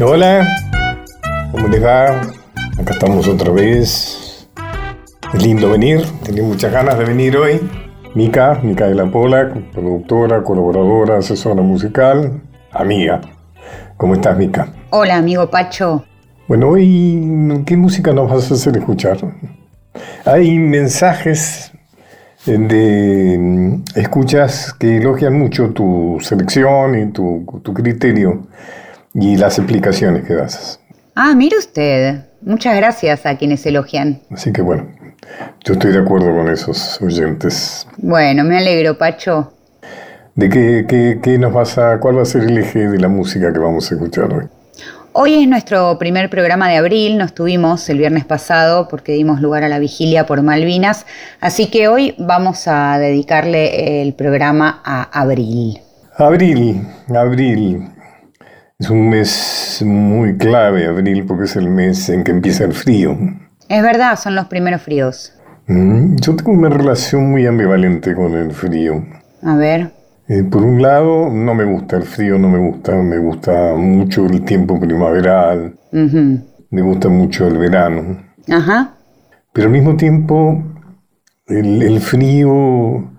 Hola, ¿cómo les va? Acá estamos otra vez. Es lindo venir, tenía muchas ganas de venir hoy. Mica, Mica de la Pola, productora, colaboradora, asesora musical, amiga. ¿Cómo estás, Mica? Hola, amigo Pacho. Bueno, hoy, ¿qué música nos vas a hacer escuchar? Hay mensajes de mm, escuchas que elogian mucho tu selección y tu, tu criterio y las explicaciones que das. Ah, mire usted. Muchas gracias a quienes elogian. Así que bueno, yo estoy de acuerdo con esos oyentes. Bueno, me alegro, Pacho. ¿De qué, qué, qué nos vas a, cuál va a ser el eje de la música que vamos a escuchar hoy? Hoy es nuestro primer programa de abril, nos tuvimos el viernes pasado porque dimos lugar a la vigilia por Malvinas, así que hoy vamos a dedicarle el programa a abril. Abril, abril. Es un mes muy clave, abril, porque es el mes en que empieza el frío. Es verdad, son los primeros fríos. Mm, Yo tengo una relación muy ambivalente con el frío. A ver. Eh, por un lado, no me gusta el frío, no me gusta, me gusta mucho el tiempo primaveral, Ujú. me gusta mucho el verano, Ajá. pero al mismo tiempo el, el frío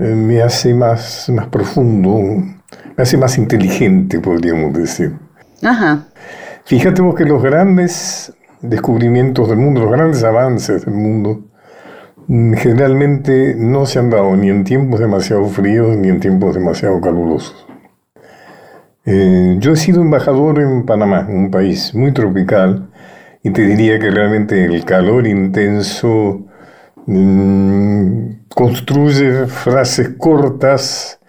eh, me hace más, más profundo, me hace más inteligente, podríamos decir. Ajá. Fíjate vos que los grandes descubrimientos del mundo, los grandes avances del mundo, mm, generalmente no se han dado ni en tiempos demasiado fríos ni en tiempos demasiado calurosos. Eh, yo he sido embajador en Panamá, un país muy tropical, y te diría que realmente el calor intenso mm, construye frases cortas,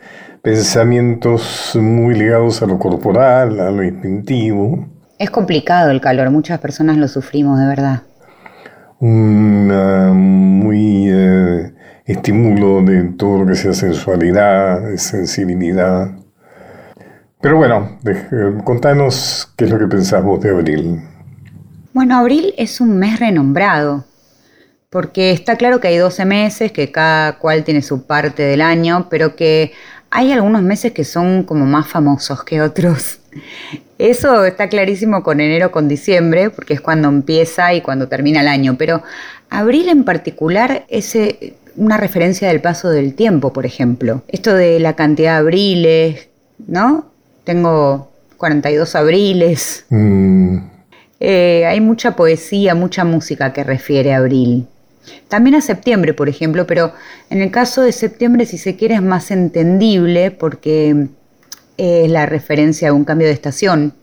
pensamientos muy ligados a lo corporal, a lo instintivo. Es complicado el calor, muchas personas lo sufrimos de verdad. una muy eh, estímulo de todo lo que sea sensualidad, sensibilidad. Pero bueno, de- contanos qué es lo que pensás vos de abril. Bueno, abril es un mes renombrado, porque está claro que hay 12 meses, que cada cual tiene su parte del año, pero que hay algunos meses que son como más famosos que otros. Eso está clarísimo con enero, con diciembre, porque es cuando empieza y cuando termina el año, pero abril en particular es eh, una referencia del paso del tiempo, por ejemplo. Esto de la cantidad de abriles, ¿no? Tengo 42 abriles. Mm, Eh, hay mucha poesía, mucha música que refiere a abril. También a septiembre, por ejemplo, pero en el caso de septiembre, si se quiere, es más entendible porque es la referencia a un cambio de estación.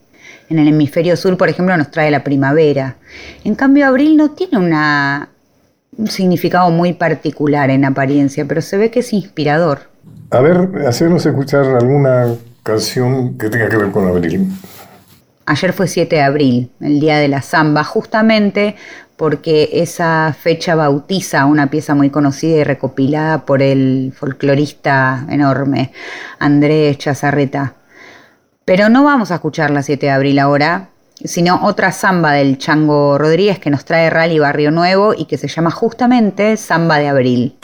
En el hemisferio sur, por ejemplo, nos trae la primavera. En cambio, abril no tiene una, un significado muy particular en apariencia, pero se ve que es inspirador. a ver, hacernos escuchar alguna canción que tenga que ver con abril. Ayer fue 7 de abril, el día de la samba, justamente porque esa fecha bautiza una pieza muy conocida y recopilada por el folclorista enorme Andrés Chazarreta. Pero no vamos a escuchar la 7 de abril ahora, sino otra samba del Chango Rodríguez que nos trae Rally Barrio Nuevo y que se llama justamente Samba de Abril.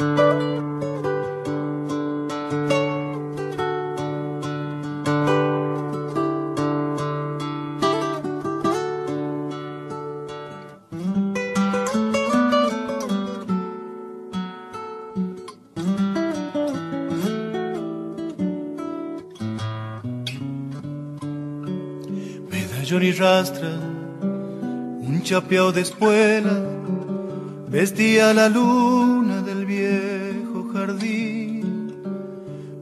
De espuela, vestía la luna del viejo jardín.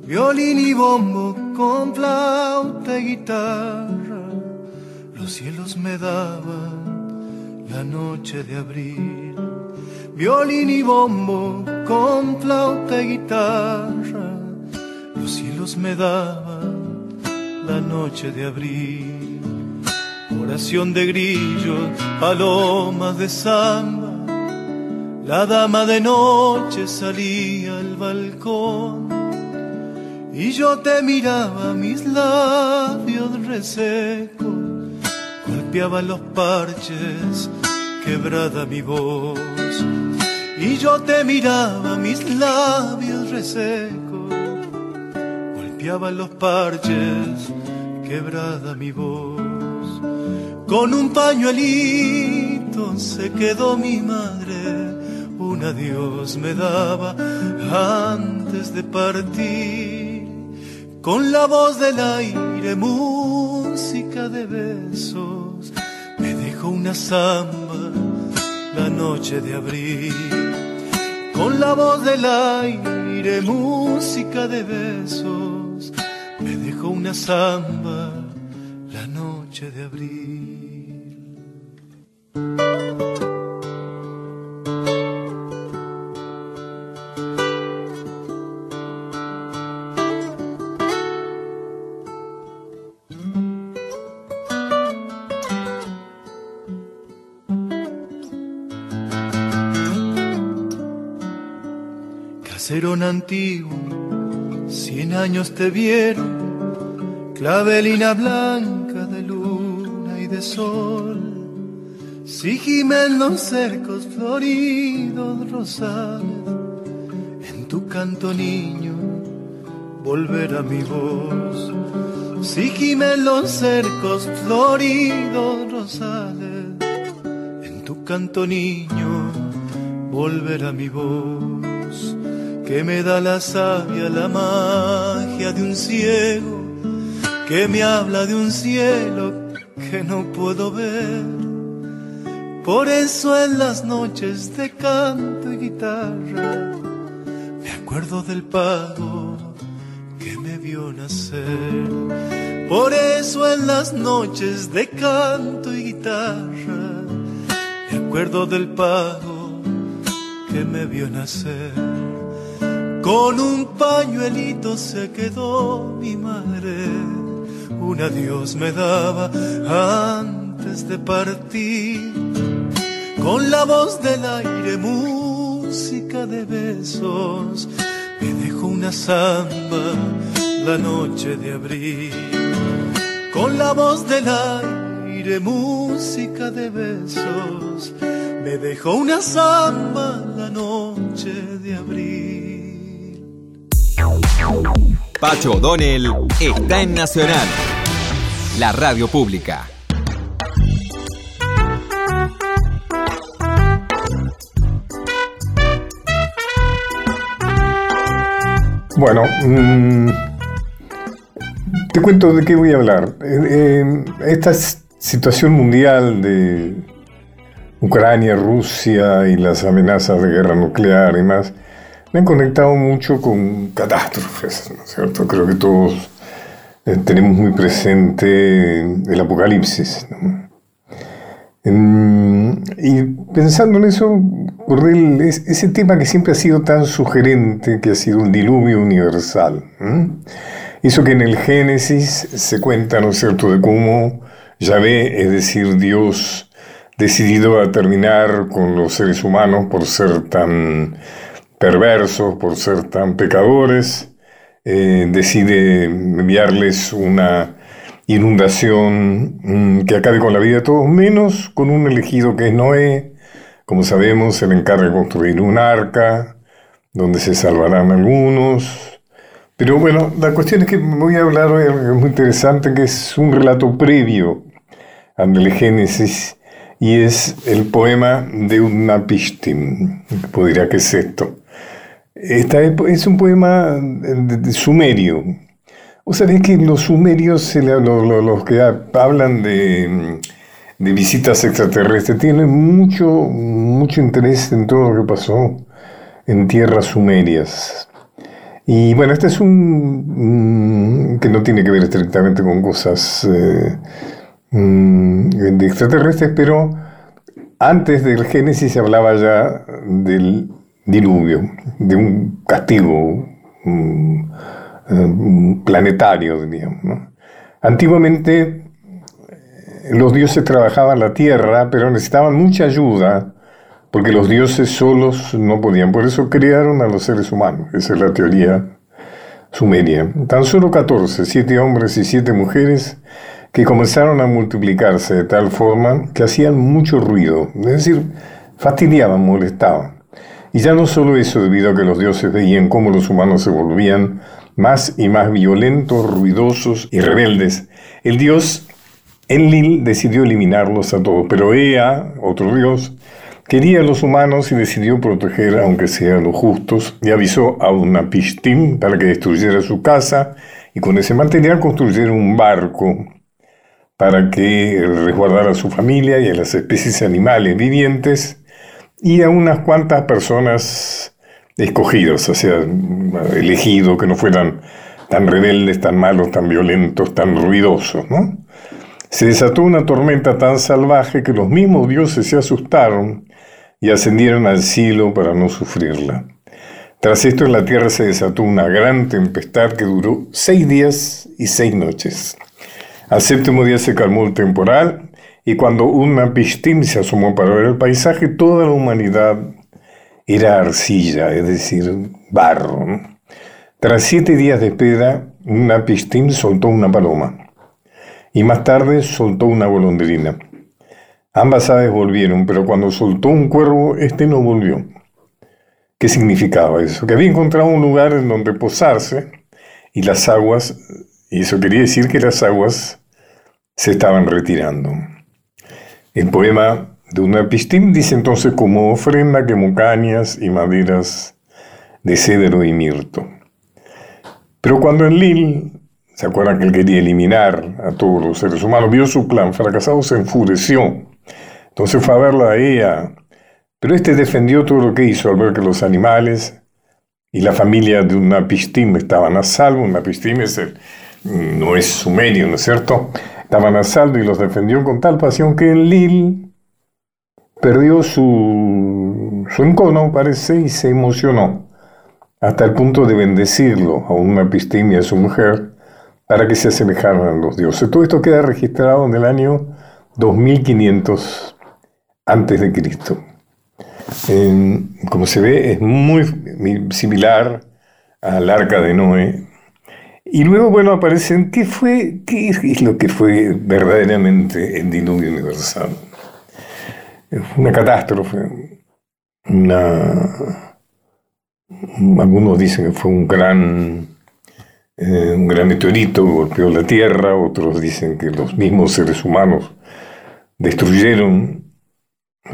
Violín y bombo con flauta y guitarra, los cielos me daban la noche de abril. Violín y bombo con flauta y guitarra, los cielos me daban la noche de abril. Oración de grillos, palomas de samba. La dama de noche salía al balcón y yo te miraba mis labios resecos, golpeaba los parches, quebrada mi voz. Y yo te miraba mis labios resecos, golpeaba los parches, quebrada mi voz. Con un pañuelito se quedó mi madre, un adiós me daba antes de partir. Con la voz del aire, música de besos, me dejó una samba la noche de abril. Con la voz del aire, música de besos, me dejó una samba la noche de abril. Caserón antiguo, cien años te vieron, clavelina blanca de luna y de sol. Si gimen los cercos floridos rosales, en tu canto niño volverá mi voz. Si gimen los cercos floridos rosales, en tu canto niño volverá mi voz. Que me da la savia, la magia de un ciego, que me habla de un cielo que no puedo ver. Por eso en las noches de canto y guitarra me acuerdo del pago que me vio nacer. Por eso en las noches de canto y guitarra me acuerdo del pago que me vio nacer. Con un pañuelito se quedó mi madre, un adiós me daba antes de partir. Con la voz del aire, música de besos, me dejó una samba la noche de abril. Con la voz del aire, música de besos, me dejó una samba la noche de abril. Pacho O'Donnell está en Nacional, la radio pública. Bueno, mm, te cuento de qué voy a hablar. Esta situación mundial de Ucrania, Rusia y las amenazas de guerra nuclear y más, me han conectado mucho con catástrofes, ¿no es cierto? Creo que todos eh, tenemos muy presente el apocalipsis. Y pensando en eso, ese tema que siempre ha sido tan sugerente, que ha sido el diluvio universal. Eso que en el Génesis se cuenta, ¿no es cierto?, de cómo Yahvé, es decir, Dios, decidido a terminar con los seres humanos por ser tan perversos, por ser tan pecadores, eh, decide enviarles una inundación mm, que acabe con la vida de todos, menos con un elegido que es Noé. Como sabemos, se le encarga de construir un arca donde se salvarán algunos. Pero bueno, la cuestión es que voy a hablar hoy de algo muy interesante, que es un relato previo al Génesis, y es el poema de Utnapishtim. Podría que es esto. Esta es un poema sumerio. O sabés que los sumerios, los, que hablan de, visitas extraterrestres, tienen mucho, mucho interés en todo lo que pasó en tierras sumerias. Y bueno, este es un que no tiene que ver estrictamente con cosas eh, mm, de extraterrestres, pero antes del Génesis se hablaba ya del diluvio, de un castigo. Eh, planetario, digamos. Antiguamente eh, los dioses trabajaban la tierra, pero necesitaban mucha ayuda porque los dioses solos no podían. Por eso crearon a los seres humanos. Esa es la teoría sumeria. Tan solo 14, siete hombres y siete mujeres, que comenzaron a multiplicarse de tal forma que hacían mucho ruido, es decir, fastidiaban, molestaban. Y ya no solo eso, debido a que los dioses veían cómo los humanos se volvían más y más violentos, ruidosos y rebeldes. El dios Enlil decidió eliminarlos a todos, pero Ea, otro dios, quería a los humanos y decidió proteger, aunque sea a los justos, y avisó a Unapishtim para que destruyera su casa y con ese material construyera un barco para que resguardara a su familia y a las especies animales vivientes y a unas cuantas personas escogidas, o sea, elegidos, que no fueran tan rebeldes, tan malos, tan violentos, tan ruidosos, ¿no? Se desató una tormenta tan salvaje que los mismos dioses se asustaron y ascendieron al cielo para no sufrirla. Tras esto en la tierra se desató una gran tempestad que duró seis días y seis noches. Al séptimo día se calmó el temporal y cuando una pishtim se asomó para ver el paisaje, toda la humanidad era arcilla, es decir, barro. Tras siete días de espera, una pishtim soltó una paloma y más tarde soltó una golondrina. Ambas aves volvieron, pero cuando soltó un cuervo, este no volvió. ¿Qué significaba eso? Que había encontrado un lugar en donde posarse y las aguas, y eso quería decir que las aguas se estaban retirando. El poema de una pistim dice entonces como ofrenda quemó cañas y maderas de cedro y mirto. Pero cuando en Lil ¿Se acuerdan que él quería eliminar a todos los seres humanos? Vio su plan fracasado, se enfureció. Entonces fue a verla a ella. Pero este defendió todo lo que hizo al ver que los animales y la familia de una pistim estaban a salvo. Una pistim es no es sumerio, ¿no es cierto? Estaban a salvo y los defendió con tal pasión que en Lil perdió su, su encono, parece, y se emocionó hasta el punto de bendecirlo a una pistim y a su mujer para que se asemejaran a los dioses. Todo esto queda registrado en el año 2500 antes de Cristo. como se ve, es muy similar al arca de Noé. Y luego, bueno, aparecen qué fue, qué es lo que fue verdaderamente el diluvio universal. Una catástrofe, una, algunos dicen que fue un gran eh, un gran meteorito golpeó la Tierra, otros dicen que los mismos seres humanos destruyeron,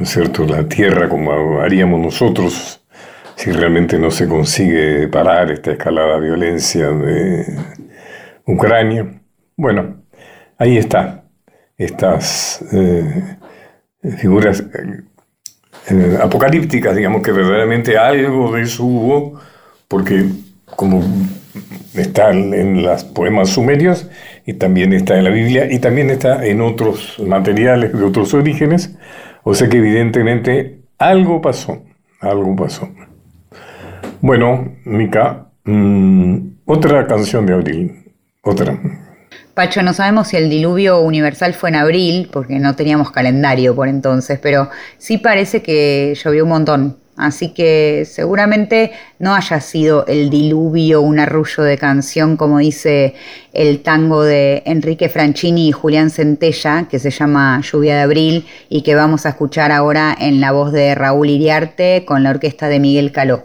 cierto?, la Tierra como haríamos nosotros si realmente no se consigue parar esta escalada de violencia de Ucrania. Bueno, ahí está, estas eh, figuras eh, apocalípticas, digamos que verdaderamente algo de eso hubo, porque como está en los poemas sumerios y también está en la Biblia y también está en otros materiales de otros orígenes. O sea que evidentemente algo pasó, algo pasó. Bueno, Mica, mm, otra canción de abril, otra. Pacho, no sabemos si el diluvio universal fue en abril, porque no teníamos calendario por entonces, pero sí parece que llovió un montón. Así que seguramente no haya sido el diluvio, un arrullo de canción, como dice el tango de Enrique Franchini y Julián Centella, que se llama Lluvia de Abril y que vamos a escuchar ahora en la voz de Raúl Iriarte con la orquesta de Miguel Caló.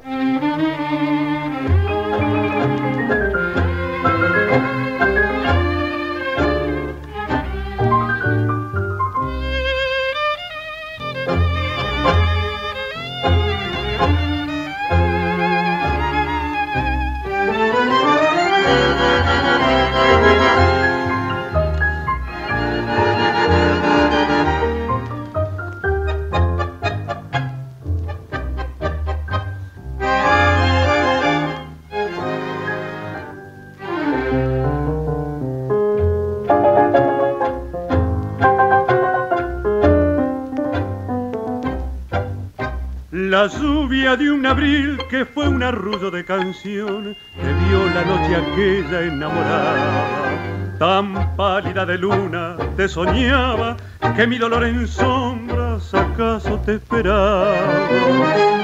Noche aquella enamorada. Tan pálida de luna te soñaba que mi dolor en sombras acaso te esperaba.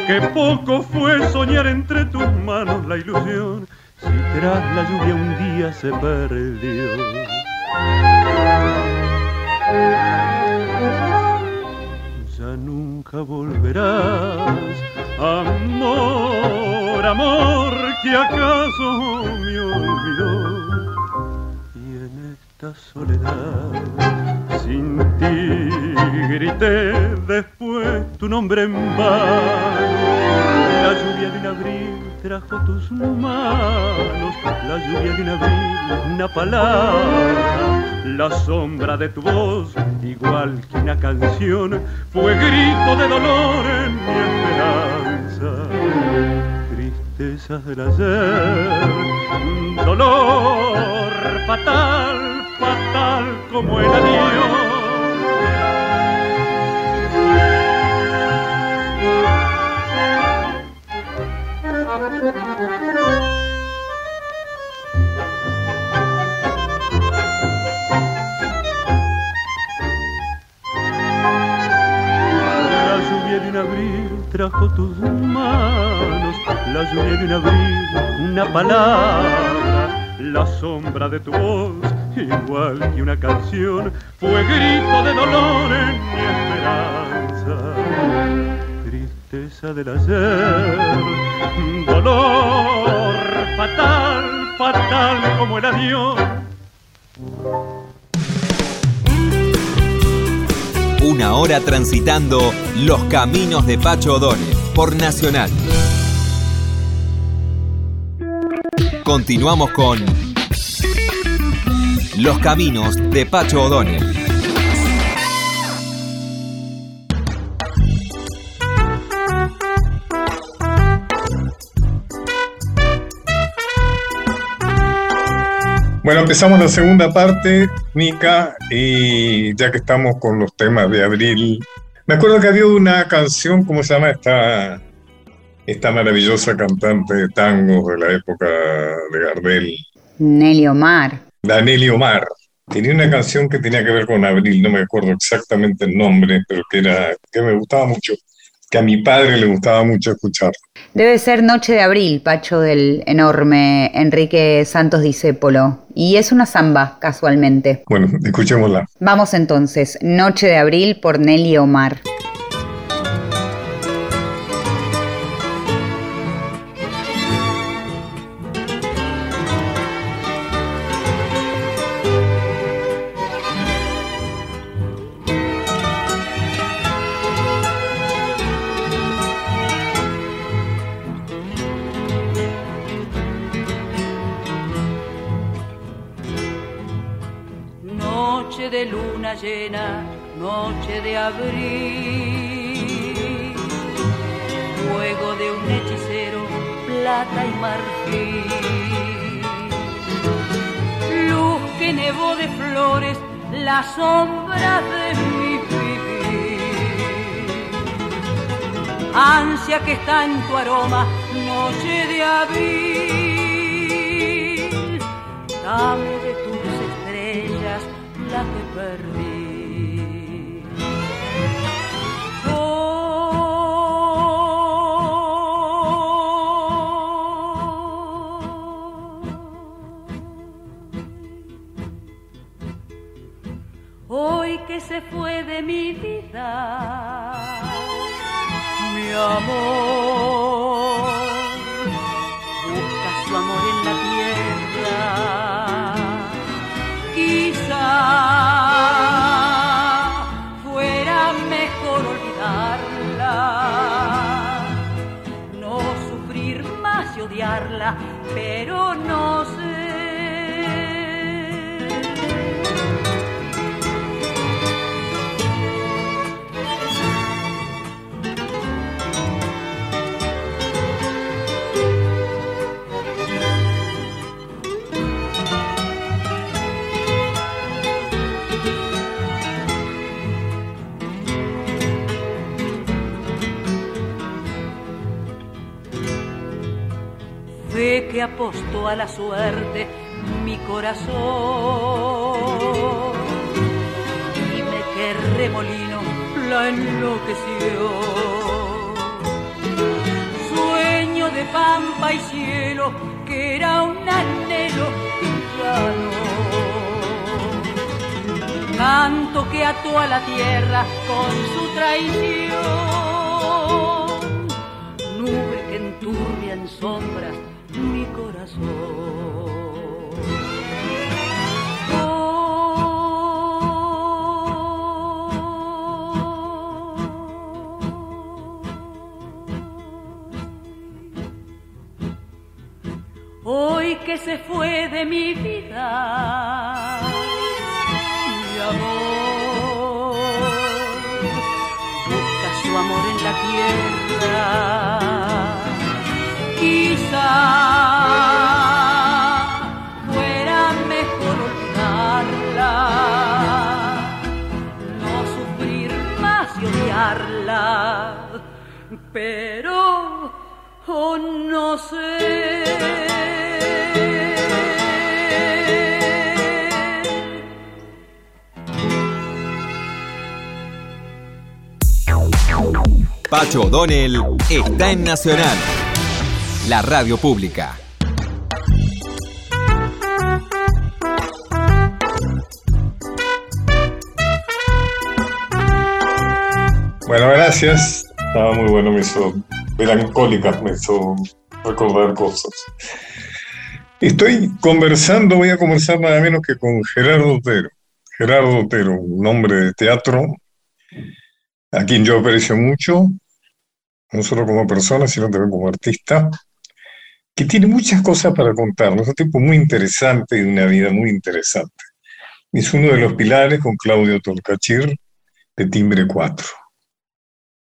Que poco fue soñar entre tus manos la ilusión si tras la lluvia un día se perdió nunca volverás. Amor, amor, que acaso me olvidó. Y en esta soledad. Sin ti grité después tu nombre en vano. La lluvia de un abril trajo tus manos, la lluvia de un abril, una palabra, la sombra de tu voz, igual que una canción, fue grito de dolor en mi esperanza. Tristezas del ayer, dolor fatal, fatal como el adiós trajo tus manos, la lluvia de un abril, una palabra, la sombra de tu voz, igual que una canción, fue grito de dolor en mi esperanza tristeza del ayer, dolor fatal, fatal como el adiós. Una hora transitando los caminos de Pacho por Nacional. Continuamos con Los caminos de Pacho O'Donnell. Bueno, empezamos la segunda parte, Nica, y ya que estamos con los temas de abril, me acuerdo que había una canción, ¿cómo se llama esta, esta maravillosa cantante de tangos de la época de Gardel? Nelly Omar. La Nelly Omar. Tenía una canción que tenía que ver con abril, no me acuerdo exactamente el nombre, pero que, era, que me gustaba mucho que a mi padre le gustaba mucho escuchar. Debe ser Noche de Abril, Pacho del enorme Enrique Santos Discépolo. Y es una samba, casualmente. Bueno, escuchémosla. Vamos entonces, Noche de Abril por Nelly Omar. Llena, noche de abril, fuego de un hechicero, plata y marfil, luz que nevó de flores, la sombra de mi vivir, ansia que está en tu aroma, noche de abril, dame de tus estrellas la que perdí. Se fue de mi vida, mi amor, Que apostó a la suerte mi corazón. Dime qué remolino la enloqueció. Sueño de pampa y cielo que era un anhelo y ya no. Canto que ató a la tierra con su traición. Nube que enturbia en sombras mi corazón. Hoy, hoy que se fue de mi vida, mi amor, busca su amor en la tierra pero oh, no sé. Pacho O'Donnell está en Nacional, la radio pública. Bueno, gracias. Estaba muy bueno, me hizo melancólica, me hizo recordar cosas. Estoy conversando, voy a conversar nada menos que con Gerardo Otero. Gerardo Otero, un hombre de teatro, a quien yo aprecio mucho, no solo como persona, sino también como artista, que tiene muchas cosas para contarnos. Un tipo muy interesante y una vida muy interesante. Es uno de los pilares con Claudio Tolcachir de Timbre 4.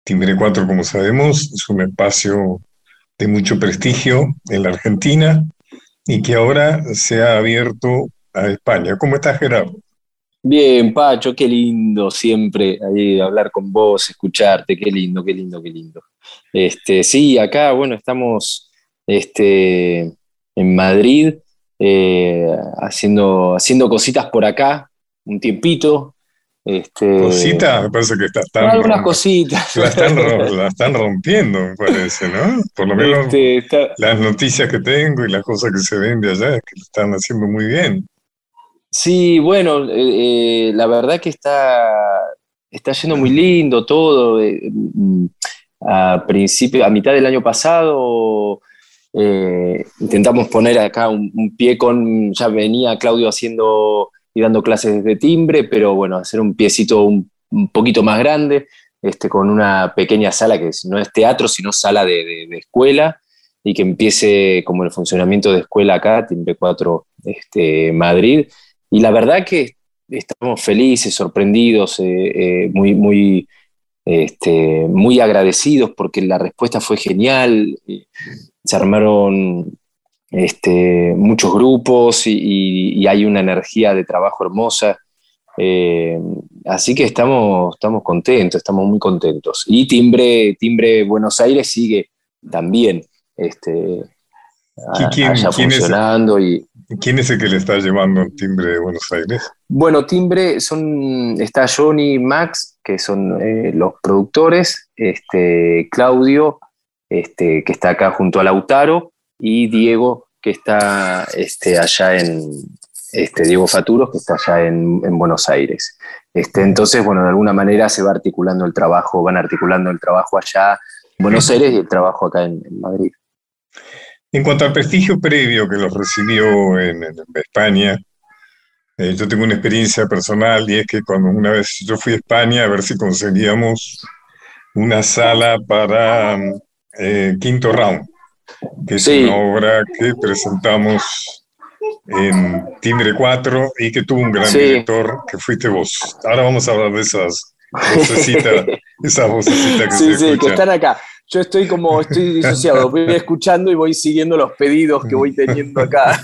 Timbre 4, como sabemos, es un espacio de mucho prestigio en la Argentina y que ahora se ha abierto a España. ¿Cómo estás, Gerardo? Bien, Pacho, qué lindo siempre hablar con vos, escucharte, qué lindo, qué lindo, qué lindo. Este, sí, acá, bueno, estamos este, en Madrid eh, haciendo, haciendo cositas por acá, un tiempito. Este, Cositas, me parece que está tan, algunas cositas. la, están, la están rompiendo, me parece, ¿no? Por lo menos Este, está- las noticias que tengo y las cosas que se ven de allá es que lo están haciendo muy bien. Sí, bueno, eh, eh, la verdad que está, está yendo muy lindo todo. mm, a principio, a mitad del año pasado, eh, intentamos poner acá un, pie con, ya venía Claudio haciendo y dando clases de timbre, pero bueno, hacer un piecito un, poquito más grande, este, con una pequeña sala que no es teatro, sino sala de escuela, y que empiece como el funcionamiento de escuela acá, Timbre 4 este, Madrid. Y la verdad que estamos felices, sorprendidos, eh, eh, muy, muy, este, muy agradecidos porque la respuesta fue genial. eh, Se armaron este, muchos grupos y, hay una energía de trabajo hermosa. Eh, así que estamos, estamos contentos, estamos muy contentos. Y Timbre, Timbre Buenos Aires sigue también este, quién- allá quién es? funcionando y, ¿Quién es el que le está llevando el timbre de Buenos Aires? Bueno, Timbre son, está Johnny y Max, que son eh, los productores, este, Claudio, este, que está acá junto a Lautaro, y Diego, que está este, allá en, este, Diego Faturos, que está allá en, en Buenos Aires. Este, entonces, bueno, de alguna manera se va articulando el trabajo, van articulando el trabajo allá en Buenos Aires y el trabajo acá en, en Madrid. En cuanto al prestigio previo que los recibió en, en España, eh, yo tengo una experiencia personal y es que cuando una vez yo fui a España a ver si conseguíamos una sala para mm, eh, Quinto Round, que es Sí. una obra que presentamos en Timbre 4 y que tuvo un gran Sí. director, que fuiste vos. Ahora vamos a hablar de esas vocecitas, esas vocecitas que Sí, se sí, que escuchan. están acá. Yo estoy como, estoy disociado, voy escuchando y voy siguiendo los pedidos que voy teniendo acá.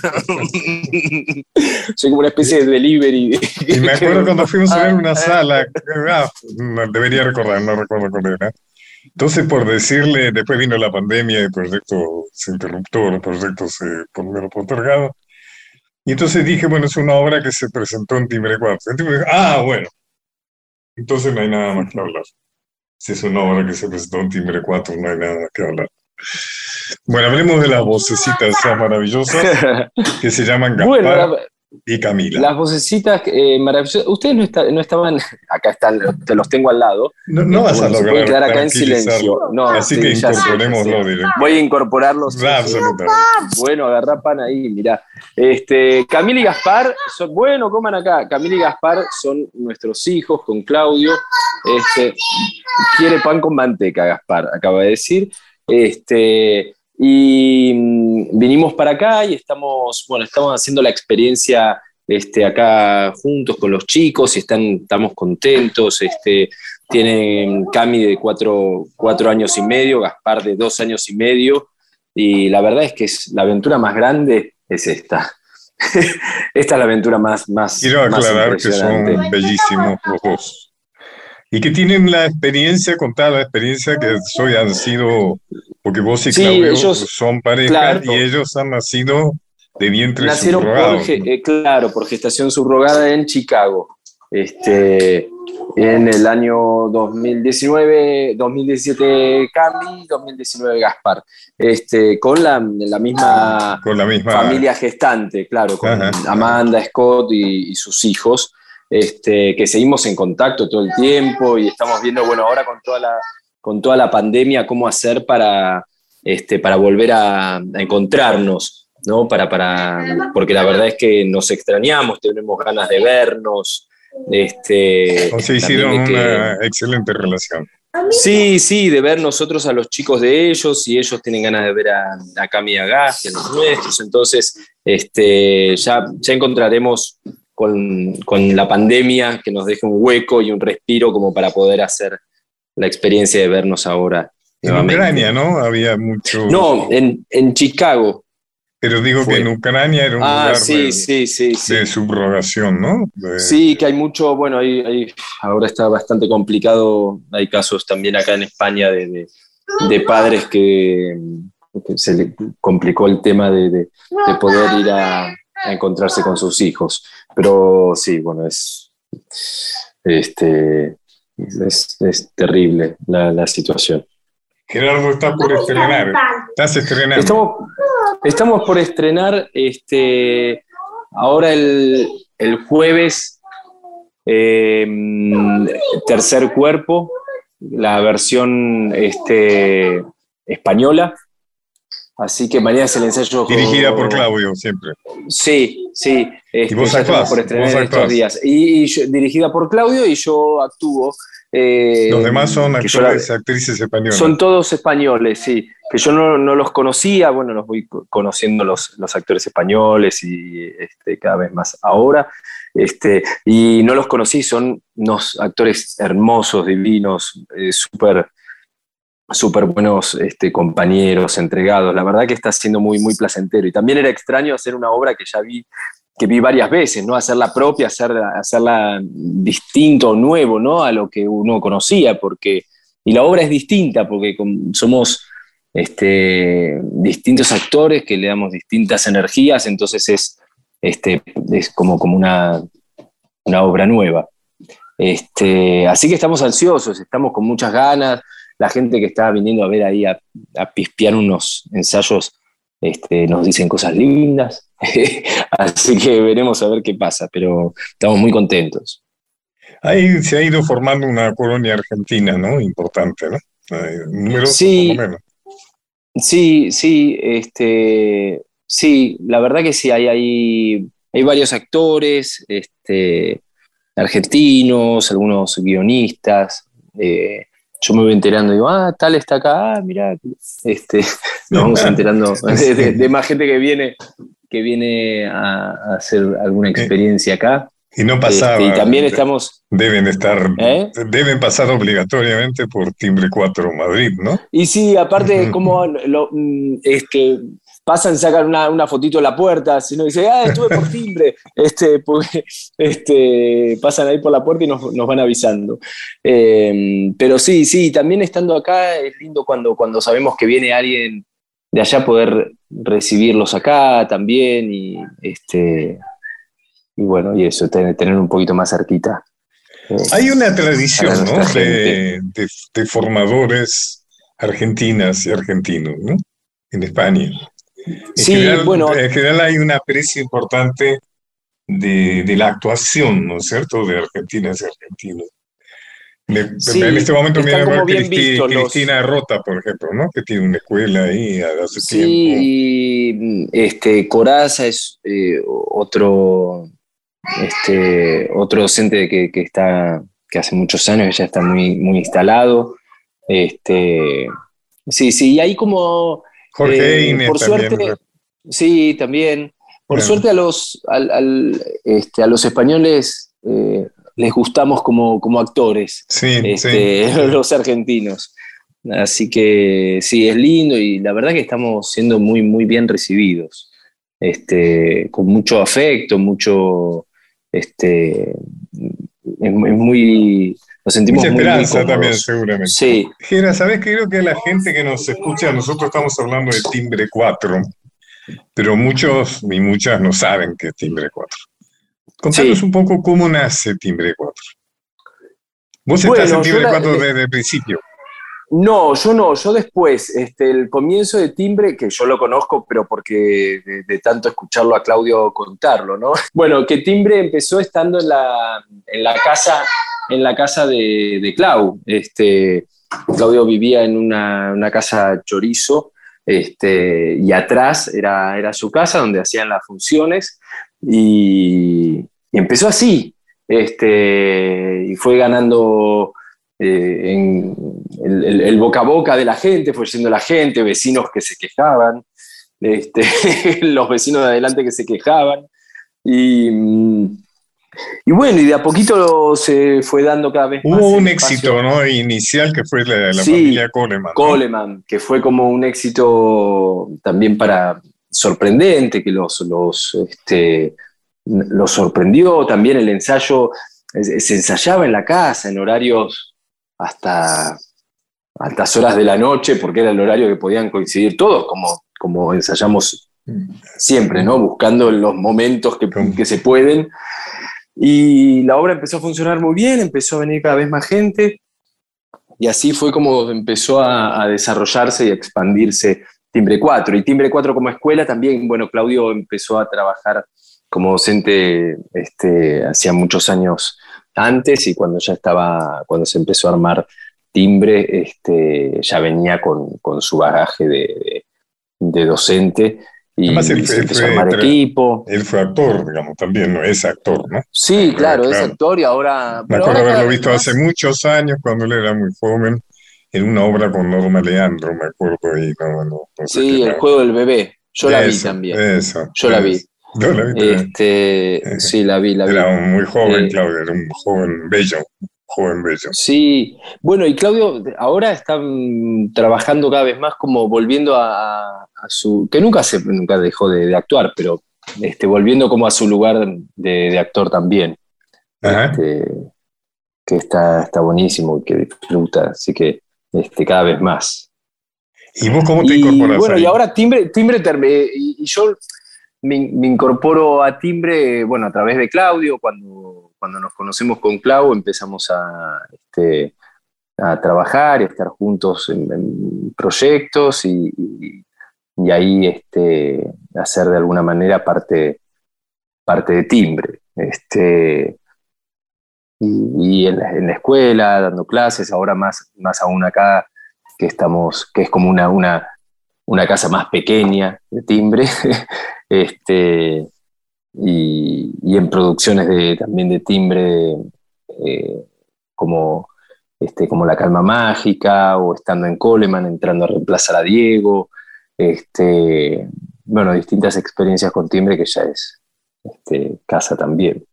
Soy como una especie de delivery. Y me acuerdo cuando fuimos a ver una Ah, sala, ah, no, debería recordar, no recuerdo cuál era. Entonces, por decirle, después vino la pandemia y el proyecto se interrumpió, el proyecto se menos postergado. Y entonces dije, bueno, es una obra que se presentó en Timbre 4. El tipo dijo, ah, bueno. Entonces no hay nada más que hablar. Si es una obra que se presentó en Timbre 4, no hay nada que hablar. Bueno, hablemos de las vocecitas esas maravillosas que se llaman Gaspar Bueno, y Camila. las vocecitas eh, maravillosas. Ustedes no, está- no estaban, acá están, te los tengo al lado. No, no vas a se lograr pueden quedar acá en silencio. No, Así sí, que incorporémoslo directo. Voy a incorporarlos. sí, sí. Absolutamente. Bueno, agarrá pan ahí, mirá. Este, Camila y Gaspar, son, bueno, coman acá. Camila y Gaspar son nuestros hijos con Claudio. Este, quiere pan con manteca, Gaspar, acaba de decir. Este, Y mm, vinimos para acá y estamos, bueno, estamos haciendo la experiencia este, acá juntos con los chicos y están, estamos contentos. Este, tienen Cami de cuatro, cuatro años y medio, Gaspar de dos años y medio. Y la verdad es que es, la aventura más grande es esta. esta es la aventura más, más. Quiero aclarar que son bellísimos los dos. Y que tienen la experiencia, contar la experiencia que hoy han sido, porque vos y Claudio son pareja y ellos han nacido de vientre Nacieron subrogado. Por, eh, claro, por gestación subrogada en Chicago. Este, en el año 2019, 2017 Candy, 2019 Gaspar, este, con la, la, misma, con la misma familia gestante, claro, con Amanda, Scott y, sus hijos, este, que seguimos en contacto todo el tiempo y estamos viendo, bueno, ahora con toda la, con toda la pandemia, cómo hacer para, este, para volver a, a encontrarnos. ¿no? Para, para, porque la verdad es que nos extrañamos, tenemos ganas de vernos, este, o sea, hicieron una excelente relación. Sí, sí, de ver nosotros a los chicos de ellos y ellos tienen ganas de ver a, a Cami y a y a los nuestros. Entonces, este, ya, ya encontraremos con, con, la pandemia que nos deje un hueco y un respiro como para poder hacer la experiencia de vernos ahora. En Ucrania, ¿no? Había mucho. No, en, en Chicago. Pero digo que en Ucrania era un ah, lugar sí, de, sí, sí, de, subrogación, ¿no? De, sí, que hay mucho, bueno, hay, hay, ahora está bastante complicado, hay casos también acá en España de, de padres que, que, se le complicó el tema de, poder ir a, a, encontrarse con sus hijos. Pero sí, bueno, es, este, es, es terrible la, la situación. Gerardo está por estrenar. Estás estrenando. Estamos, estamos por estrenar este, ahora el, el jueves eh, Tercer Cuerpo, la versión este, española. Así que mañana es el ensayo. Dirigida por Claudio, siempre. Sí, sí. Este, y vos actuás, por estrenar vos estos días. Y, y yo, dirigida por Claudio y yo actúo. Eh, Los demás son actores, la, actrices españoles. Son todos españoles, sí. Que yo no, no, los conocía, bueno, los voy conociendo los, los actores españoles y este, cada vez más ahora. Este, y no los conocí, son unos actores hermosos, divinos, eh, súper súper buenos este, compañeros, entregados. La verdad que está siendo muy, muy placentero. Y también era extraño hacer una obra que ya vi que vi varias veces, ¿no? Hacerla propia, hacerla, hacerla distinto, nuevo, ¿no? A lo que uno conocía, porque, y la obra es distinta, porque somos este, distintos actores que le damos distintas energías, entonces es, este, es como, como una, una obra nueva. Este, así que estamos ansiosos, estamos con muchas ganas, la gente que está viniendo a ver ahí a, a pispear unos ensayos este, nos dicen cosas lindas, así que veremos a ver qué pasa, pero estamos muy contentos. Ahí se ha ido formando una colonia argentina, ¿no? Importante, ¿no? Número sí, por lo menos. Sí, sí, este, sí, la verdad que sí, hay, hay, hay varios actores este, argentinos, algunos guionistas, eh, yo me voy enterando, digo, ah, tal está acá, ah, mira, este, nos vamos enterando de, de, de, más gente que viene, que viene a, a hacer alguna experiencia acá. Y no pasaba. Este, y también estamos. Deben estar. ¿Eh? Deben pasar obligatoriamente por Timbre 4 Madrid, ¿no? Y sí, aparte, como lo, mm, es que pasan, sacan una, una fotito de la puerta, si no dice, ah, estuve por timbre, este, porque, este, pasan ahí por la puerta y nos, nos van avisando. Eh, pero sí, sí, también estando acá es lindo cuando, cuando sabemos que viene alguien de allá poder recibirlos acá también y, este, y bueno, y eso, tener, tener un poquito más cerquita. Eh, Hay una tradición, ¿no? De, de, de formadores argentinas y argentinos, ¿no? En España. En, sí, general, bueno, en general hay una aprecio importante de, de, la actuación, ¿no es cierto?, de argentinas y argentinos. Me, sí, en este momento me llama Cristi, Cristina los... Rota, por ejemplo, ¿no? que tiene una escuela ahí hace sí, tiempo. Sí, este, Coraza es eh, otro, este, otro docente que, que, está, que hace muchos años ya está muy, muy instalado. Este, sí, sí, y hay como Jorge eh, Por suerte, sí, también. Por suerte a los, este, a los españoles eh, les gustamos como, como actores, sí, este, los argentinos. Así que sí, es lindo y la verdad que estamos siendo muy, muy bien recibidos. Este, con mucho afecto, mucho. Este, es, muy. Nos sentimos Mucha muy, esperanza muy también, seguramente. Sí, Gera, ¿sabes qué? Creo que la gente que nos escucha, nosotros estamos hablando de timbre 4, pero muchos y muchas no saben qué es timbre 4. Contanos Sí. un poco cómo nace timbre 4. Vos Bueno, estás en timbre la- 4 eh, desde el principio. No, yo no, yo después, este, el comienzo de Timbre, que yo lo conozco, pero porque de, de tanto escucharlo a Claudio contarlo, ¿no? Bueno, que Timbre empezó estando en la, en la casa, en la casa de, de Clau. Este, Claudio vivía en una, una casa chorizo, este, y atrás era, era su casa donde hacían las funciones, y, y empezó así, este, y fue ganando eh, en el, boca a boca de la gente, fue yendo la gente, vecinos que se quejaban, este, los vecinos de adelante que se quejaban. Y, mm, y bueno, y de a poquito se fue dando cada vez más. Hubo un éxito ¿no? inicial que fue la, la Sí, familia Coleman. ¿no? Coleman, que fue como un éxito también para sorprendente, que los, los, este, los sorprendió. También el ensayo, se ensayaba en la casa en horarios hasta altas horas de la noche, porque era el horario que podían coincidir todos, como, como ensayamos siempre, ¿no? Buscando los momentos que, que se pueden. Y la obra empezó a funcionar muy bien, empezó a venir cada vez más gente. Y así fue como empezó a, desarrollarse y a expandirse Timbre 4. Y Timbre 4 como escuela también, bueno, Claudio empezó a trabajar como docente este, hacía muchos años antes y cuando ya estaba, cuando se empezó a armar Timbre, este, ya venía con, con su bagaje de- de docente y Además, él fue- empezó a fue armar tra- equipo. Él fue actor, digamos, también, ¿no? Es actor, ¿no? Sí, claro, es actor y ahora... Me acuerdo ahora haberlo visto más- hace muchos años, cuando él era muy joven, en una obra con Norma Leandro, me acuerdo, y no, no, no sé Sí, el era. juego del bebé. Yo la vi también. Eso. Yo la vi. Yo la vi también. Este, sí, la vi, la vi. Era muy joven, Eh, Claudio, era un joven bello, joven bello. Sí, bueno, y Claudio ahora está mm, trabajando cada vez más como volviendo a, a su, que nunca se, nunca dejó de, de actuar, pero este, volviendo como a su lugar de, de actor también, Ajá. este, que está, está buenísimo, que disfruta, así que este, cada vez más. ¿Y vos cómo te Y incorporas bueno, ahí? y ahora Timbre, timbre y, y yo me, me incorporo a Timbre, bueno, a través de Claudio, cuando, cuando nos conocemos con Clau empezamos a, este, a trabajar y a estar juntos en, proyectos y, ahí este, hacer de alguna manera parte, parte de Timbre. Este, y, y en, la, en la escuela, dando clases, ahora más, más aún acá, que estamos, que es como una, una, una casa más pequeña de timbre, este, y, y en producciones de, también de timbre, eh, como, este, como La Calma Mágica, o estando en Coleman, entrando a reemplazar a Diego, este, bueno, distintas experiencias con timbre que ya es este, casa también.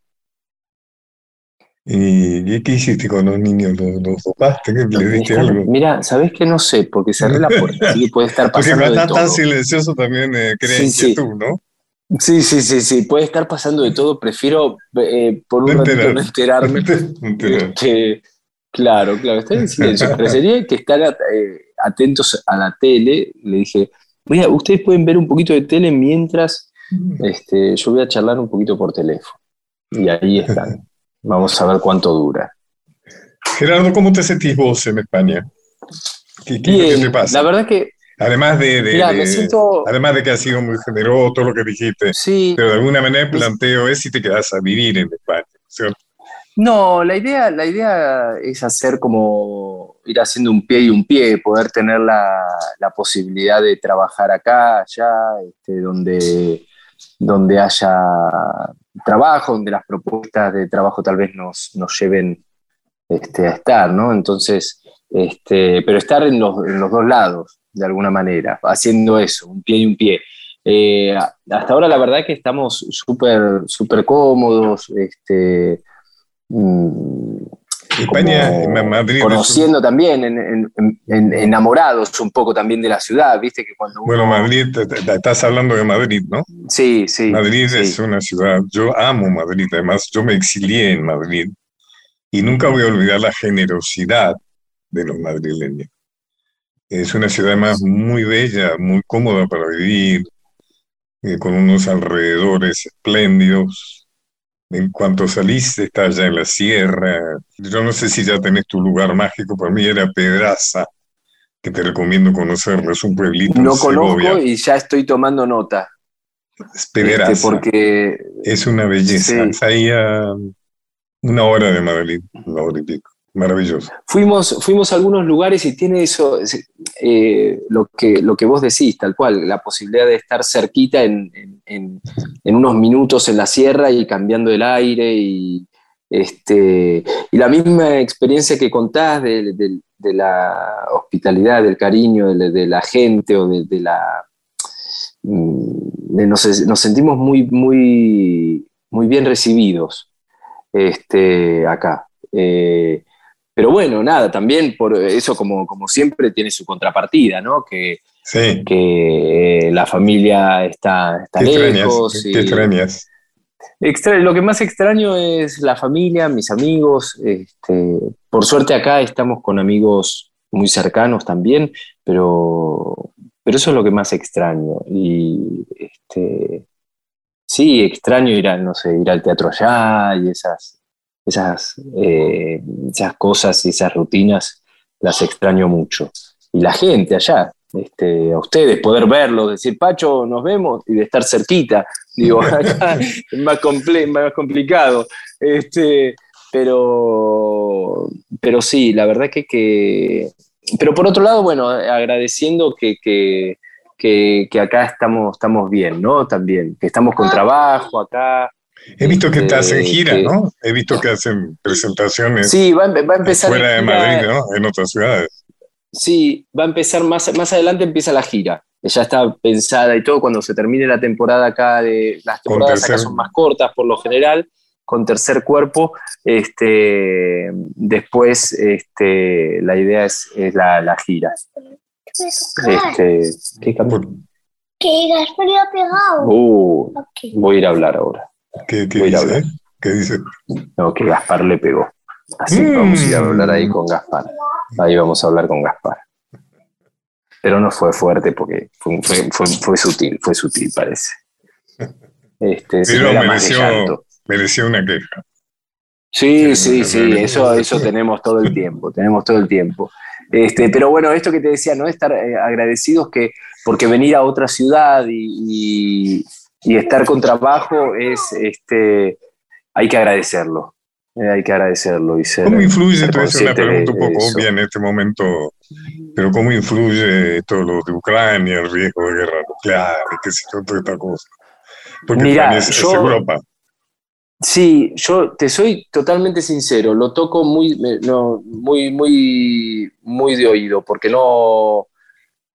¿Y, qué hiciste con los niños? ¿Los, los? ¿Qué, ¿Les diste Están- algo? Mira, ¿sabés que No sé, porque cerré la puerta, así que puede estar Porque pasando de está todo. tan silencioso también eh, Sí, sí. inquietud, ¿no? Sí, sí, sí, sí, puede estar pasando de todo. Prefiero eh, por un No ratito no enterarme. No enterar. Este, claro, claro, estar en silencio. Pero sería que estar eh, atentos a la tele. Le dije, mira, ustedes pueden ver un poquito de tele mientras este, yo voy a charlar un poquito por teléfono. Y ahí están. Vamos a ver cuánto dura. Gerardo, ¿cómo te sentís vos en España? ¿Qué, qué es lo que Bien, te pasa? la verdad que, Además de, de- mira, de- me siento. además de que has sido muy generoso, todo lo que dijiste, Sí, pero de alguna manera el planteo es si te quedas a vivir en España, ¿cierto? No, la idea, la idea es hacer como ir haciendo un pie y un pie, poder tener la, la posibilidad de trabajar acá, allá, este, donde, donde haya trabajo, donde las propuestas de trabajo tal vez nos, nos lleven este, a estar, ¿no? Entonces, este, pero estar en los, en los dos lados, de alguna manera, haciendo eso, un pie y un pie. Eh, hasta ahora la verdad que estamos súper súper cómodos, este, mm, España, Madrid. Conociendo también, enamorados un poco también de la ciudad, viste que cuando Bueno, Madrid, estás hablando de Madrid, ¿no? Sí, sí. Madrid es una ciudad, yo amo Madrid, además yo me exilié en Madrid y nunca voy a olvidar la generosidad de los madrileños. Es una ciudad además muy bella, muy cómoda para vivir, eh, con unos alrededores espléndidos, en cuanto saliste, estás ya en la sierra. Yo no sé si ya tenés tu lugar mágico, para mí era Pedraza, que te recomiendo conocerlo, es un pueblito. No conozco y ya estoy tomando nota. Es Pedraza. Este, porque es una belleza. Es ahí a una hora de Madrid, una hora y pico. Maravilloso. Fuimos, fuimos a algunos lugares y tiene eso, eh, lo, que, lo que vos decís, tal cual, la posibilidad de estar cerquita en, unos minutos en la sierra y cambiando el aire y, este, y la misma experiencia que contás de, la hospitalidad, del cariño de, la gente o de, la... Mm, nos, sentimos muy, muy, muy bien recibidos este, acá. Eh, pero bueno, nada, también por eso, como, como siempre, tiene su contrapartida, ¿no? Que, que la familia está, está lejos. ¿Qué extrañas? lo que más extraño es la familia, mis amigos. Este, por suerte acá estamos con amigos muy cercanos también, pero, pero eso es lo que más extraño. Y este, sí, extraño ir, a, no sé, ir al teatro allá y esas, esas, eh, esas cosas y esas rutinas las extraño mucho. Y la gente allá, este, a ustedes, poder verlos, decir, Pacho, nos vemos, y de estar cerquita. Digo, acá es más, más complicado. Este, pero, pero sí, la verdad que, que... Pero por otro lado, bueno, agradeciendo que, que, que, acá estamos, estamos bien, ¿no? También, que estamos con trabajo acá, He visto que estás en gira, ¿no? He visto que hacen presentaciones sí, va, a empezar fuera de Madrid, ¿no? En otras ciudades. Sí, va a empezar más, más adelante empieza la gira. Ya está pensada y todo cuando se termine la temporada acá de las temporadas acá son más cortas por lo general con tercer cuerpo. Este, después este, la idea es, la, la, gira. Este, ¿Qué Gaspar ha pegado. Uh, Voy a ir a hablar ahora. ¿Qué, dice? ¿Qué dice? No, que Gaspar le pegó. Así que vamos a ir a mm. hablar ahí con Gaspar. Ahí vamos a hablar con Gaspar. Pero no fue fuerte porque fue, fue, sutil, fue sutil, parece. Este, Pero mereció, mereció una queja. Sí, sí, sí, eso, eso tenemos todo el tiempo, tenemos todo el tiempo. Este, pero bueno, esto que te decía, ¿no? Estar eh, agradecidos que, porque venir a otra ciudad y, y estar con trabajo es, este, hay que agradecerlo. Eh, hay que agradecerlo. Y ¿Cómo influye, entonces, una pregunta un poco obvia en este momento, pero cómo influye todo lo de Ucrania, el riesgo de guerra nuclear, qué sé yo, toda esta cosa? Porque Mira, es, Europa. Sí, yo te soy totalmente sincero, lo toco muy, no, muy, muy, muy de oído, porque no,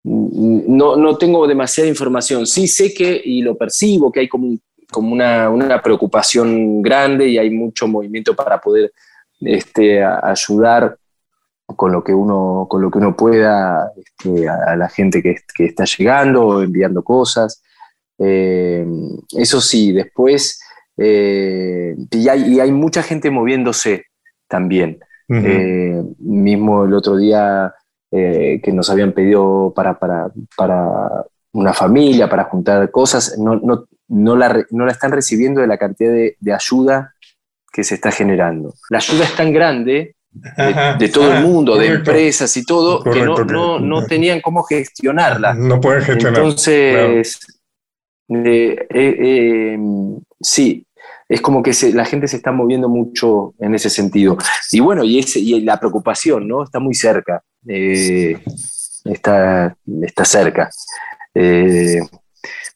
no, no, tengo demasiada información. Sí sé que, y lo percibo, que hay como, como una, una, preocupación grande y hay mucho movimiento para poder este, ayudar con lo que uno, con lo que uno pueda este, a, la gente que, que, está llegando, enviando cosas. Eh, eso sí, después, eh, y, hay, y, hay, mucha gente moviéndose también. Eh, mismo el otro día eh, que nos habían pedido para, para, para, una familia, para juntar cosas, no, no, no, la, no la están recibiendo de la cantidad de, de, ayuda que se está generando. La ayuda es tan grande de, todo el mundo, de empresas y todo, que no, no, no, tenían cómo gestionarla. No pueden gestionar. Entonces, eh, eh, sí, es como que la gente se está moviendo mucho en ese sentido. Y bueno, y la preocupación, ¿no? Está muy cerca. Eh, está, está cerca. Eh,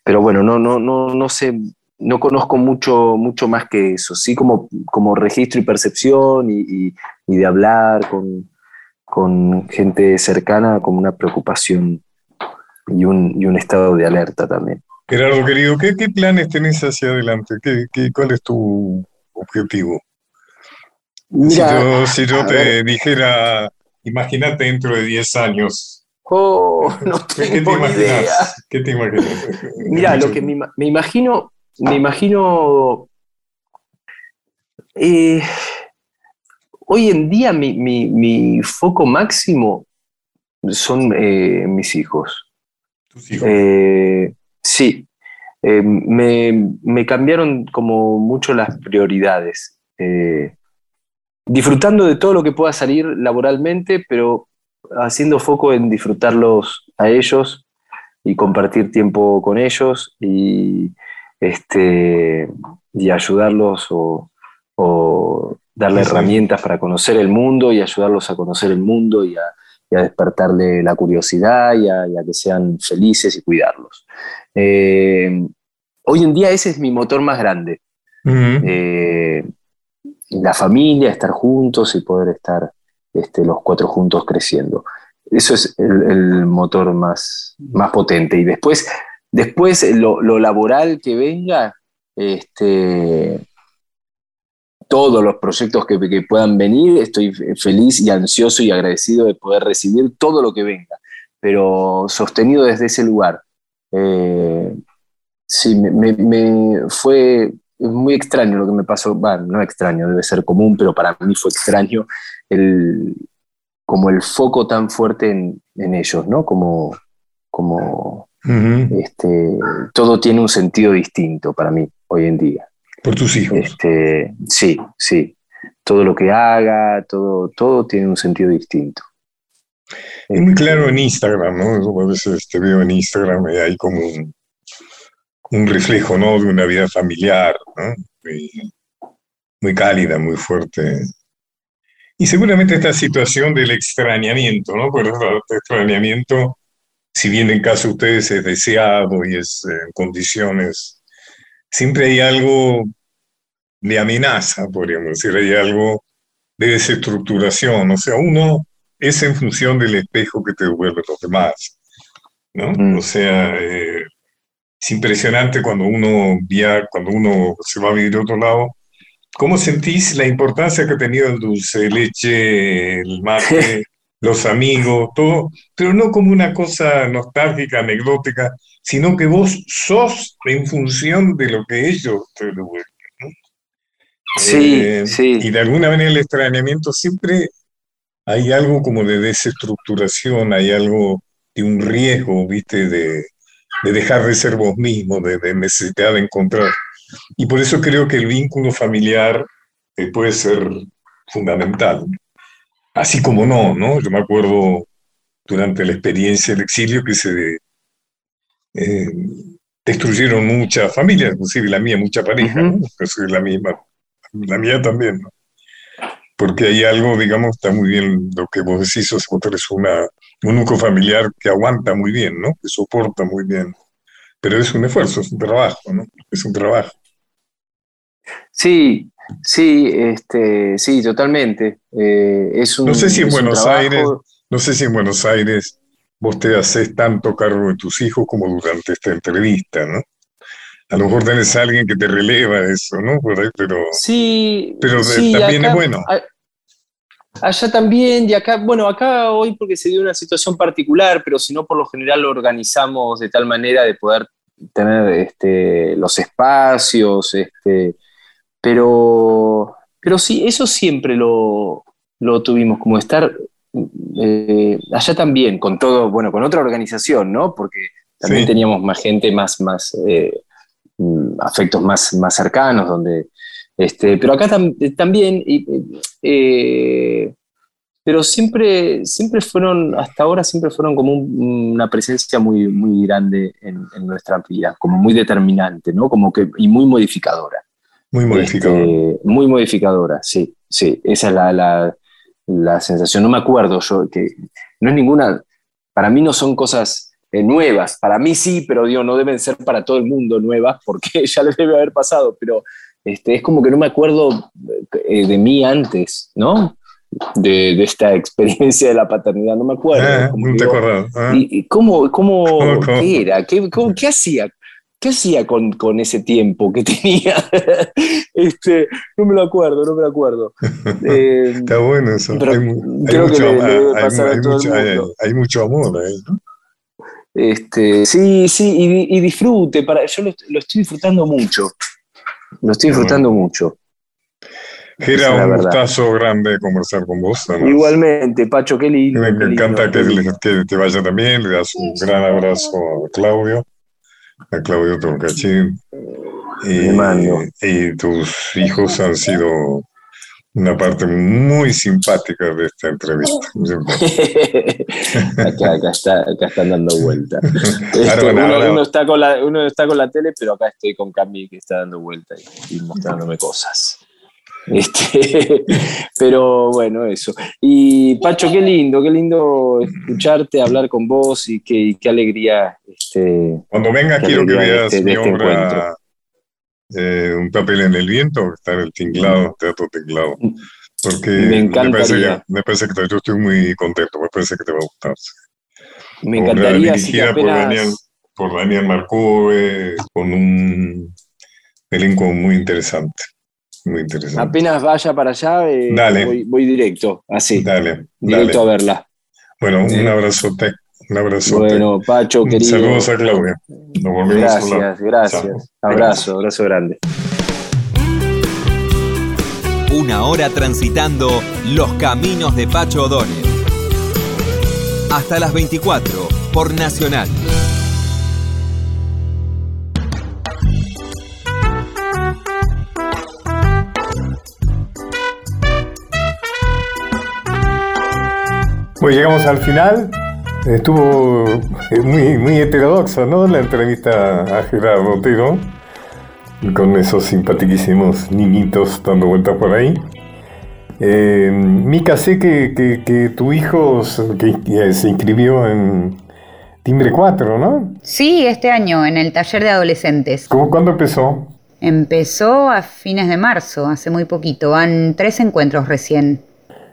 pero bueno, no, no, no, no sé, no conozco mucho, mucho más que eso, sí como, como registro y percepción y, de hablar con, con, gente cercana, como una preocupación y un, y un estado de alerta también. Gerardo, querido, ¿qué, qué planes tenés hacia adelante? ¿Qué, qué, cuál es tu objetivo? Mira, si yo, si yo te ver. dijera, imagínate dentro de 10 años, Oh, no ¿qué te tengo idea. imaginas? ¿Qué te imaginas? Mira, lo que me, me imagino, me imagino. eh, hoy en día mi, mi- mi foco máximo son eh, mis hijos. Tus hijos. Eh, sí, eh, me, me cambiaron como mucho las prioridades. Eh, disfrutando de todo lo que pueda salir laboralmente, pero haciendo foco en disfrutarlos a ellos y compartir tiempo con ellos y, este, y ayudarlos o, o darle Sí, sí. herramientas para conocer el mundo y ayudarlos a conocer el mundo y a, y a despertarle la curiosidad y a, y a que sean felices y cuidarlos. Eh, hoy en día ese es mi motor más grande. Eh, la familia, estar juntos y poder estar este, los cuatro juntos creciendo. Eso es el, el motor más, más potente. Y después, después lo, lo laboral que venga, este, todos los proyectos que, que puedan venir, estoy feliz y ansioso y agradecido de poder recibir todo lo que venga, pero sostenido desde ese lugar. Eh, sí, me, me- me fue muy extraño lo que me pasó, bueno, no extraño, debe ser común, pero para mí fue extraño el, como el foco tan fuerte en, en ellos, ¿no? Como, como este, todo tiene un sentido distinto para mí hoy en día. Por tus hijos. Este, sí, sí. Todo lo que haga, todo, todo tiene un sentido distinto. Es muy claro en Instagram, ¿no? A veces te veo en Instagram y hay como un, un reflejo, ¿no? De una vida familiar, ¿no? Muy, muy cálida, muy fuerte. Y seguramente esta situación del extrañamiento, ¿no? Porque el extrañamiento, si bien en caso de ustedes es deseado y es en condiciones, siempre hay algo de amenaza, podríamos decir, hay algo de desestructuración. O sea, uno es en función del espejo que te devuelven los demás, ¿no? Mm. O sea, eh, es impresionante cuando uno viaja, cuando uno se va a vivir a otro lado. ¿Cómo sentís la importancia que ha tenido el dulce de leche, el mate, los amigos, todo? Pero no como una cosa nostálgica, anecdótica, sino que vos sos en función de lo que ellos te devuelven. Sí, Eh, sí. Y de alguna manera el extrañamiento siempre hay algo como de desestructuración, hay algo de un riesgo, ¿viste? De, de dejar de ser vos mismo, de, de necesidad de encontrar. Y por eso creo que el vínculo familiar eh, puede ser fundamental. Así como no, ¿no? Yo me acuerdo durante la experiencia del exilio que se eh, destruyeron muchas familias, inclusive la mía, mucha pareja, ¿no? Ujú. Yo soy la misma, la mía también, ¿no? Porque hay algo, digamos, está muy bien lo que vos decís, o sea, vos tenés una, un núcleo familiar que aguanta muy bien, ¿no? Que soporta muy bien. Pero es un esfuerzo, es un trabajo, ¿no? Es un trabajo. Sí, sí, este, sí, totalmente. Eh, es un, No sé si en Buenos Aires, no sé si en Buenos Aires vos te haces tanto cargo de tus hijos como durante esta entrevista, ¿no? A lo mejor tenés a alguien que te releva eso, ¿no? Pero Sí, Pero sí, también acá- es bueno. Allá también, y acá, bueno, acá hoy porque se dio una situación particular, pero si no, por lo general lo organizamos de tal manera de poder tener este, los espacios, este, pero, pero sí, eso siempre lo, lo tuvimos, como estar eh, allá también, con todo, bueno, con otra organización, ¿no? Porque también Sí. teníamos más gente, más, más eh, mm, afectos más, más cercanos, donde, este, pero acá tam- también, eh, pero siempre, siempre fueron, hasta ahora siempre fueron como un- una presencia muy, muy grande en, en nuestra vida, como muy determinante, ¿no? Como que, y muy modificadora. Muy modificador. Este, muy modificadora, sí, sí, esa es la, la- la sensación. No me acuerdo yo, que no es ninguna, para mí no son cosas eh, nuevas, para mí sí, pero digo, no deben ser para todo el mundo nuevas, porque ya les debe haber pasado, pero este, es como que no me acuerdo eh, de mí antes, ¿no? de, de esta experiencia de la paternidad, no me acuerdo. Como no te digo. Ah. ¿Y, y cómo, cómo, ¿Cómo, cómo? qué era? ¿Qué, cómo- qué hacía? ¿Qué hacía con, con ese tiempo que tenía? este, no me lo acuerdo, no me lo acuerdo. Eh, Está bueno eso. Pero hay, creo que mucho, le- le debe hay- pasar a todo el mucho- mundo. hay mucho amor ahí, ¿no? Este, sí, sí, y, y disfrute. Para, yo lo, lo estoy disfrutando mucho. Lo estoy disfrutando mucho. Era un gustazo grande conversar con vos. además. Igualmente, Pacho, qué lindo. Me, qué me lindo, encanta que, que te vaya también. Le das un gran abrazo a Claudio, a Claudio Torcachín. Y, y tus hijos han sido una parte muy simpática de esta entrevista. acá, acá, está, acá están dando vuelta. Este, uno, uno está con la, uno está con la tele, pero acá estoy con Cami que está dando vuelta y, y mostrándome cosas. Este, pero bueno, eso. Y Pacho, qué lindo, qué lindo escucharte, hablar con vos y qué, y qué alegría. Este, Cuando venga, quiero que veas este- mi este obra eh, Un papel en el viento, que está en el Tinglado, Teatro Tinglado. Porque Me parece, encantaría. que, me parece que yo estoy muy contento, me parece que te va a gustar. me encantaría si dirigida por Daniel, apenas, por Daniel Marcove, con un elenco muy interesante. Muy interesante. apenas vaya para allá, eh, Dale. voy, voy directo, así, Dale, directo a dale. verla. Bueno, un abrazote. Un abrazote. Bueno, Pacho, querido. Saludos a Claudia. Nos volvemos a hablar. Gracias, gracias. Chao. Abrazo, abrazo grande. Una hora transitando los caminos de Pacho O'Donnell. Hasta las 24 por Nacional. Pues llegamos al final. Estuvo eh, muy, muy heterodoxa, ¿no? La entrevista a Gerardo Otero, con esos simpaticísimos niñitos dando vueltas por ahí. Eh, Mica, sé que, que- que tu hijo se- que, que se inscribió en Timbre 4, ¿no? Sí, este año en el taller de adolescentes. ¿Cómo, ¿Cuándo empezó? Empezó a fines de marzo, hace muy poquito. Van tres encuentros recién.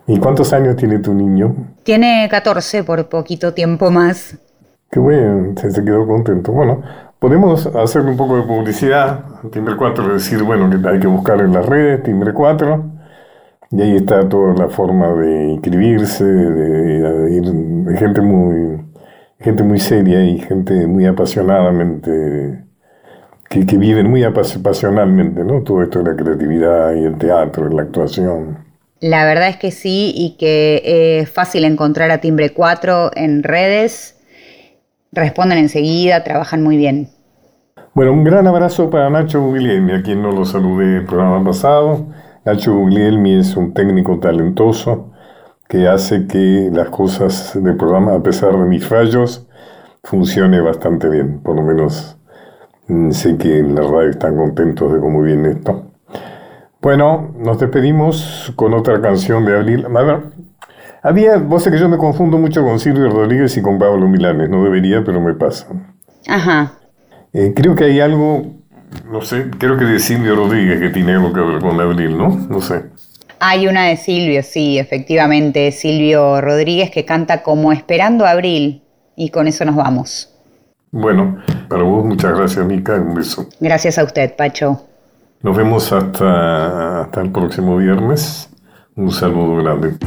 ¿Y cuántos años tiene tu niño? Tiene 14 por poquito tiempo más. Qué bueno, se, quedó contento. Bueno, podemos hacerle un poco de publicidad. Timbre 4, decir, bueno, que hay que buscar en las redes, Timbre 4. Y ahí está toda la forma de inscribirse, de, de gente muy gente muy seria y gente muy apasionadamente, que, que viven muy apas- pasionalmente, ¿no? Todo esto de la creatividad y el teatro, y la actuación. La verdad es que sí y que es fácil encontrar a Timbre 4 en redes. Responden enseguida, trabajan muy bien. Bueno, un gran abrazo para Nacho Guglielmi, a quien no lo saludé el programa pasado. Nacho Guglielmi es un técnico talentoso que hace que las cosas del programa, a pesar de mis fallos, funcione bastante bien. Por lo menos mm, sé que en la radio están contentos de cómo viene esto. Bueno, nos despedimos con otra canción de Abril. A ver, había, vos sé que yo me confundo mucho con Silvio Rodríguez y con Pablo Milanes, no debería, pero me pasa. Ajá. Eh, creo que hay algo, no sé, creo que de Silvio Rodríguez que tiene algo que ver con Abril, ¿no? No sé. Hay una de Silvio, sí, efectivamente, Silvio Rodríguez que canta como Esperando Abril. Y con eso nos vamos. Bueno, para vos muchas gracias, Mica, un beso. Gracias a usted, Pacho. Nos vemos hasta, hasta el próximo viernes. Un saludo grande.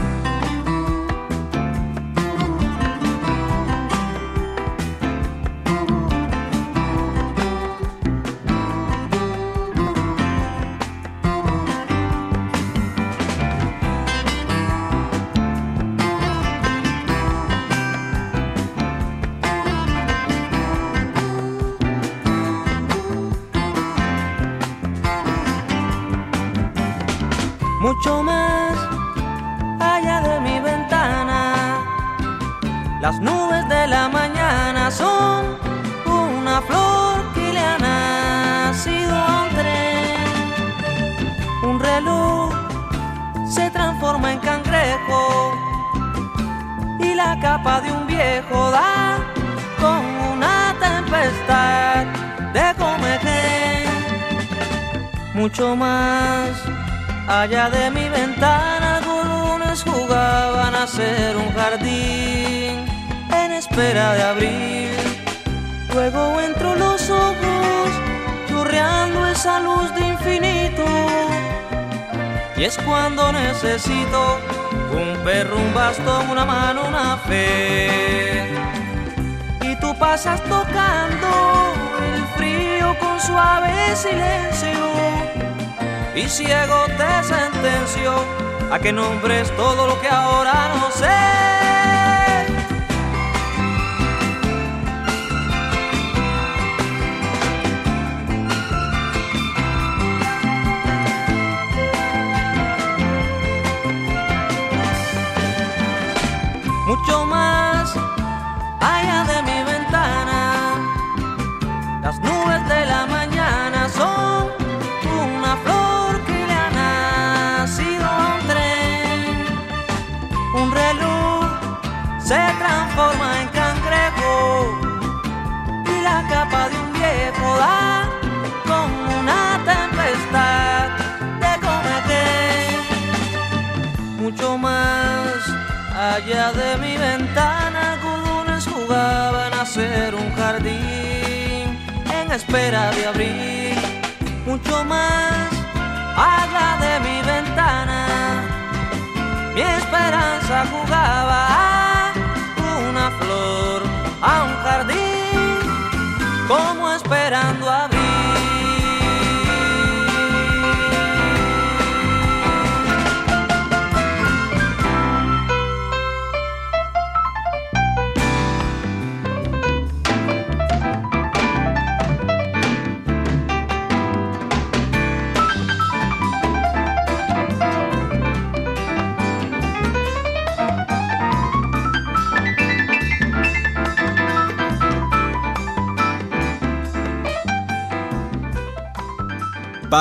ciego te sentenció a que nombres todo lo que ahora no sé.